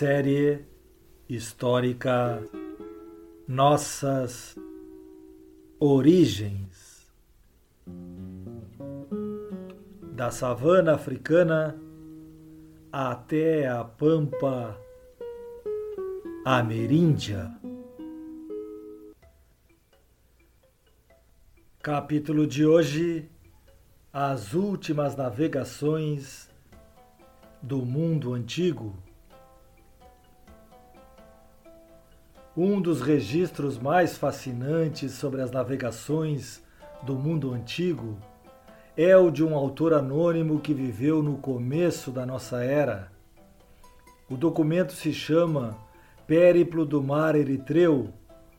Série histórica Nossas Origens da savana africana até a pampa ameríndia. Capítulo de hoje: As últimas navegações do mundo antigo. Um dos registros mais fascinantes sobre as navegações do mundo antigo é o de um autor anônimo que viveu no começo da nossa era. O documento se chama Périplo do Mar Eritreu,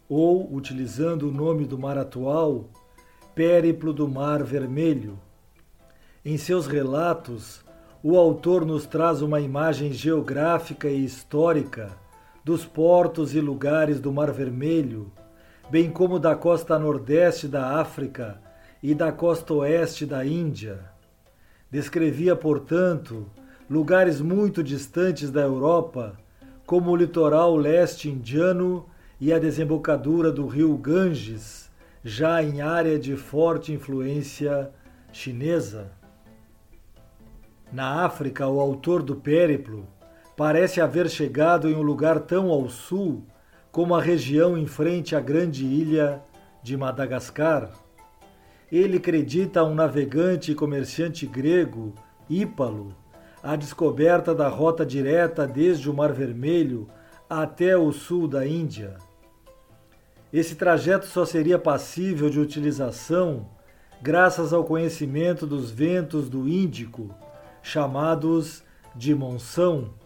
ou, utilizando o nome do mar atual, Périplo do Mar Vermelho. Em seus relatos, o autor nos traz uma imagem geográfica e histórica dos portos e lugares do Mar Vermelho, bem como da costa nordeste da África e da costa oeste da Índia. Descrevia, portanto, lugares muito distantes da Europa, como o litoral leste indiano e a desembocadura do rio Ganges, já em área de forte influência chinesa. Na África, o autor do périplo parece haver chegado em um lugar tão ao sul como a região em frente à grande ilha de Madagascar. Ele acredita a um navegante e comerciante grego, Ípalo, a descoberta da rota direta desde o Mar Vermelho até o sul da Índia. Esse trajeto só seria passível de utilização graças ao conhecimento dos ventos do Índico, chamados de monção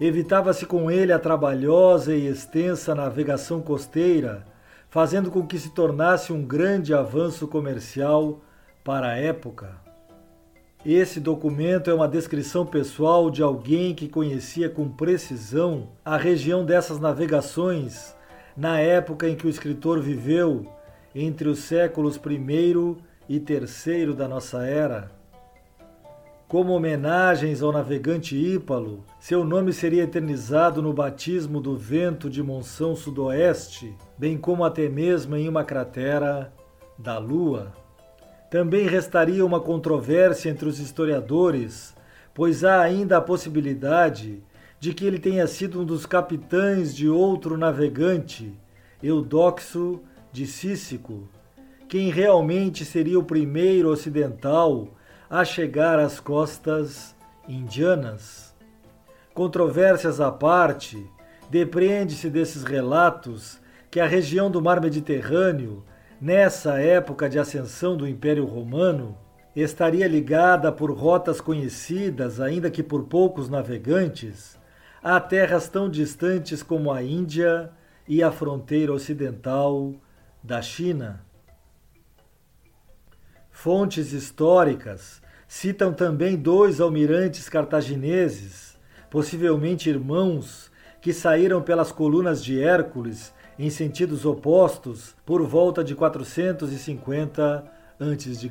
Evitava-se com ele a trabalhosa e extensa navegação costeira, fazendo com que se tornasse um grande avanço comercial para a época. Esse documento é uma descrição pessoal de alguém que conhecia com precisão a região dessas navegações na época em que o escritor viveu, entre os séculos I e III da nossa era. Como homenagens ao navegante Ípalo, seu nome seria eternizado no batismo do vento de monção sudoeste, bem como até mesmo em uma cratera da Lua. Também restaria uma controvérsia entre os historiadores, pois há ainda a possibilidade de que ele tenha sido um dos capitães de outro navegante, Eudoxo de Cícico, quem realmente seria o primeiro ocidental a chegar às costas indianas. Controvérsias à parte, depreende-se desses relatos que a região do mar Mediterrâneo, nessa época de ascensão do Império Romano, estaria ligada por rotas conhecidas, ainda que por poucos navegantes, a terras tão distantes como a Índia e a fronteira ocidental da China. Fontes históricas citam também dois almirantes cartagineses, possivelmente irmãos, que saíram pelas colunas de Hércules em sentidos opostos por volta de 450 a.C.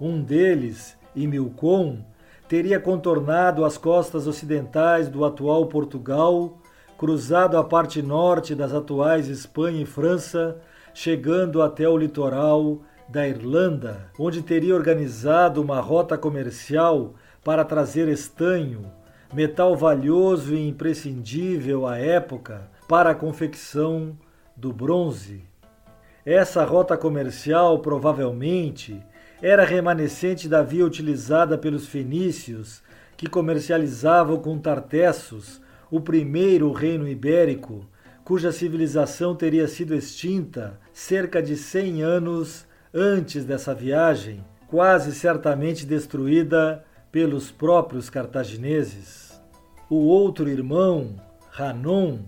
Um deles, Imilcon, teria contornado as costas ocidentais do atual Portugal, cruzado a parte norte das atuais Espanha e França, chegando até o litoral da Irlanda, onde teria organizado uma rota comercial para trazer estanho, metal valioso e imprescindível à época para a confecção do bronze. Essa rota comercial provavelmente era remanescente da via utilizada pelos fenícios, que comercializavam com Tartessos, o primeiro reino ibérico, cuja civilização teria sido extinta cerca de 100 anos antes dessa viagem, quase certamente destruída pelos próprios cartagineses. O outro irmão, Hanon,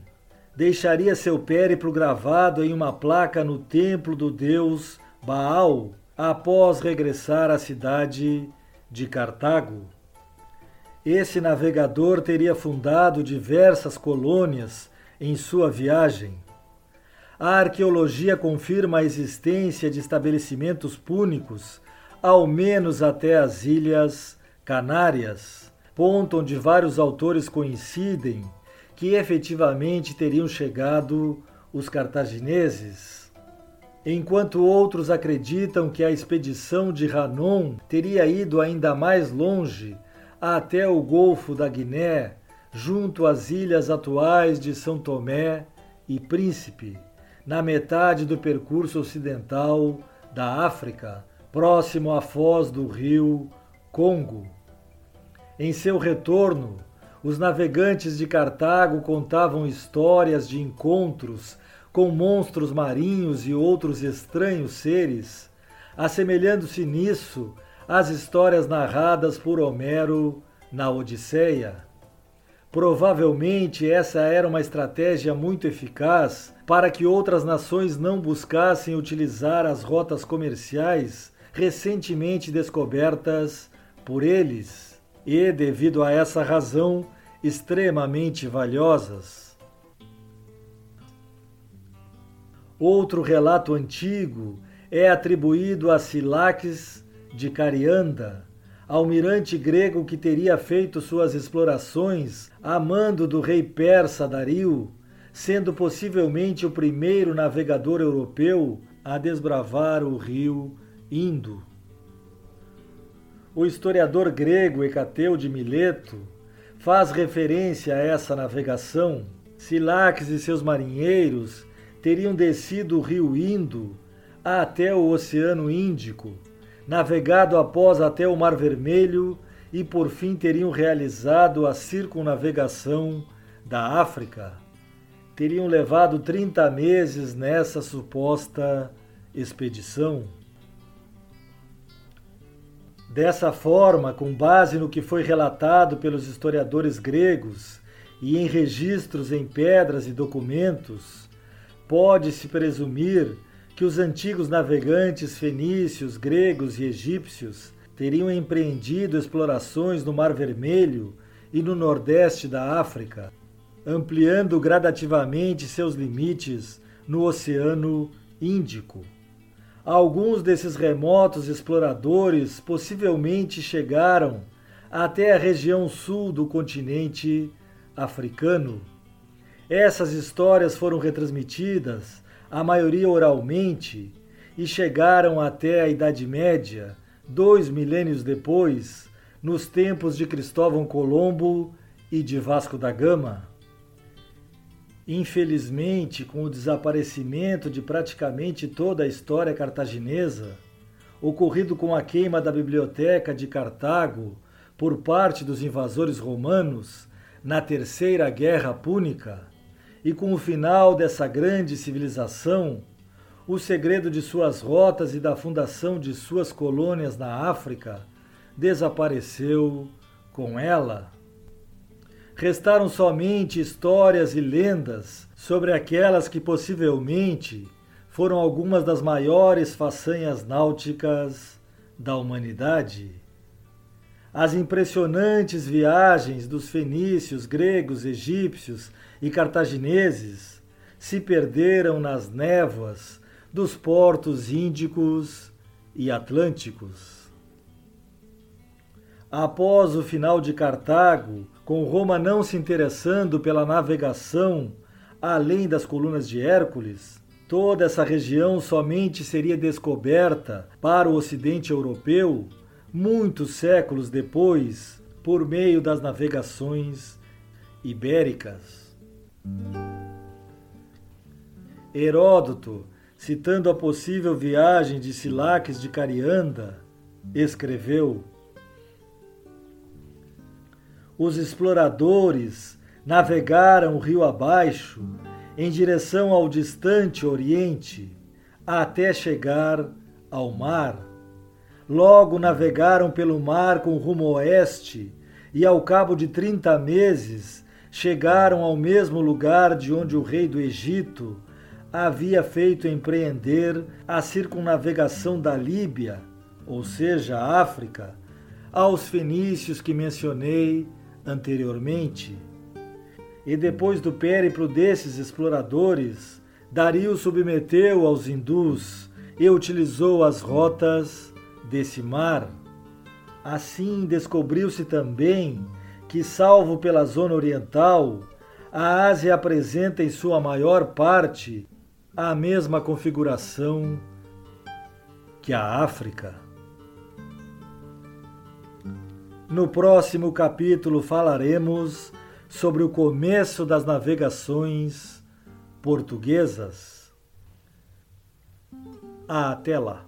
deixaria seu périplo gravado em uma placa no templo do deus Baal após regressar à cidade de Cartago. Esse navegador teria fundado diversas colônias em sua viagem. A arqueologia confirma a existência de estabelecimentos púnicos, ao menos até as ilhas Canárias, ponto onde vários autores coincidem que efetivamente teriam chegado os cartagineses, enquanto outros acreditam que a expedição de Hanon teria ido ainda mais longe, até o Golfo da Guiné, junto às ilhas atuais de São Tomé e Príncipe, na metade do percurso ocidental da África, próximo à foz do rio Congo. Em seu retorno, os navegantes de Cartago contavam histórias de encontros com monstros marinhos e outros estranhos seres, assemelhando-se nisso às histórias narradas por Homero na Odisseia. Provavelmente essa era uma estratégia muito eficaz para que outras nações não buscassem utilizar as rotas comerciais recentemente descobertas por eles e, devido a essa razão, extremamente valiosas. Outro relato antigo é atribuído a Silaques de Carianda, almirante grego que teria feito suas explorações a mando do rei persa Dario, sendo possivelmente o primeiro navegador europeu a desbravar o rio Indo. O historiador grego Hecateu de Mileto faz referência a essa navegação. Silaques e seus marinheiros teriam descido o rio Indo até o Oceano Índico, navegado após até o Mar Vermelho e por fim teriam realizado a circunnavegação da África. Teriam levado 30 meses nessa suposta expedição. Dessa forma, com base no que foi relatado pelos historiadores gregos e em registros em pedras e documentos, pode-se presumir que os antigos navegantes fenícios, gregos e egípcios teriam empreendido explorações no Mar Vermelho e no nordeste da África, ampliando gradativamente seus limites no Oceano Índico. Alguns desses remotos exploradores possivelmente chegaram até a região sul do continente africano. Essas histórias foram retransmitidas, a maioria oralmente, e chegaram até a Idade Média, dois milênios depois, nos tempos de Cristóvão Colombo e de Vasco da Gama. Infelizmente, com o desaparecimento de praticamente toda a história cartaginesa, ocorrido com a queima da biblioteca de Cartago por parte dos invasores romanos na Terceira Guerra Púnica, e com o final dessa grande civilização, o segredo de suas rotas e da fundação de suas colônias na África desapareceu com ela. Restaram somente histórias e lendas sobre aquelas que possivelmente foram algumas das maiores façanhas náuticas da humanidade. As impressionantes viagens dos fenícios, gregos, egípcios e cartagineses se perderam nas névoas dos portos índicos e atlânticos. Após o final de Cartago, com Roma não se interessando pela navegação além das colunas de Hércules, toda essa região somente seria descoberta para o ocidente europeu muitos séculos depois, por meio das navegações ibéricas. Heródoto, citando a possível viagem de Silaques de Carianda, escreveu: os exploradores navegaram o rio abaixo em direção ao distante Oriente até chegar ao mar. Logo navegaram pelo mar com rumo oeste e, ao cabo de trinta meses, chegaram ao mesmo lugar de onde o rei do Egito havia feito empreender a circunnavegação da Líbia, ou seja, África, aos fenícios que mencionei anteriormente. E depois do périplo desses exploradores, Dario submeteu aos hindus e utilizou as rotas desse mar. Assim descobriu-se também que, salvo pela zona oriental, a Ásia apresenta em sua maior parte a mesma configuração que a África. No próximo capítulo falaremos sobre o começo das navegações portuguesas. Até lá!